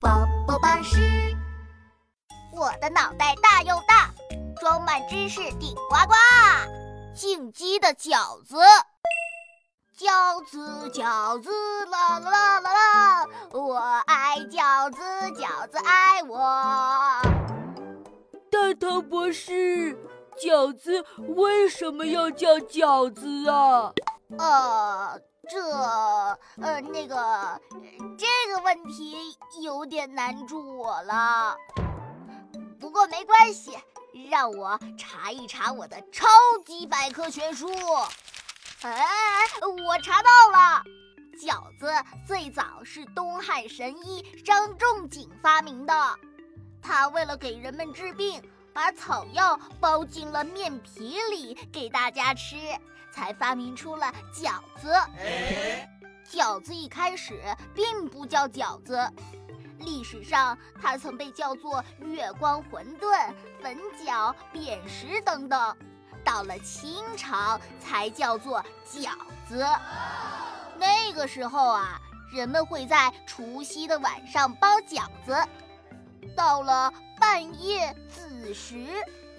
宝宝巴士，我的脑袋大又大，装满知识顶呱呱。进击的饺子，饺子饺子啦啦啦啦啦，我爱饺子，饺子爱我。大头博士，饺子为什么要叫饺子啊？呃，这呃那个这个问题有点难住我了。不过没关系，让我查一查我的超级百科全书。哎，我查到了，饺子最早是东汉神医张仲景发明的，他为了给人们治病。把草药包进了面皮里给大家吃，才发明出了饺子。饺子一开始并不叫饺子，历史上它曾被叫做月光馄饨、粉饺、扁食等等，到了清朝才叫做饺子。那个时候啊，人们会在除夕的晚上包饺子，到了半夜。子时，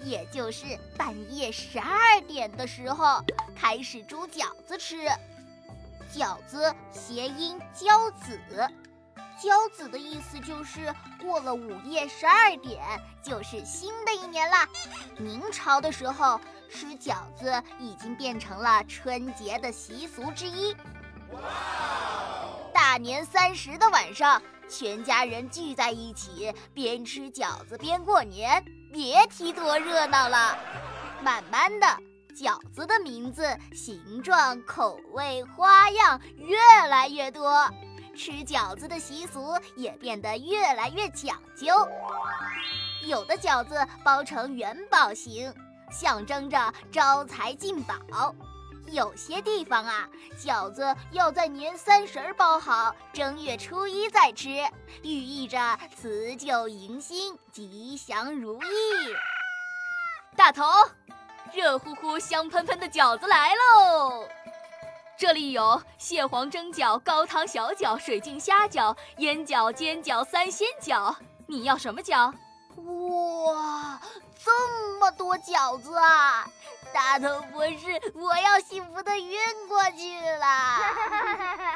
也就是半夜十二点的时候，开始煮饺子吃。饺子谐音“交子”，“交子”的意思就是过了午夜十二点，就是新的一年啦。明朝的时候，吃饺子已经变成了春节的习俗之一。大年三十的晚上。全家人聚在一起，边吃饺子边过年，别提多热闹了。慢慢的，饺子的名字、形状、口味、花样越来越多，吃饺子的习俗也变得越来越讲究。有的饺子包成元宝形，象征着招财进宝。有些地方啊，饺子要在年三十包好，正月初一再吃，寓意着辞旧迎新、吉祥如意。大头，热乎乎、香喷喷的饺子来喽！这里有蟹黄蒸饺、高汤小饺、水晶虾饺、烟饺、煎饺、三鲜饺，你要什么饺？哇，这么多饺子啊！大头博士，我要幸福的晕过去了。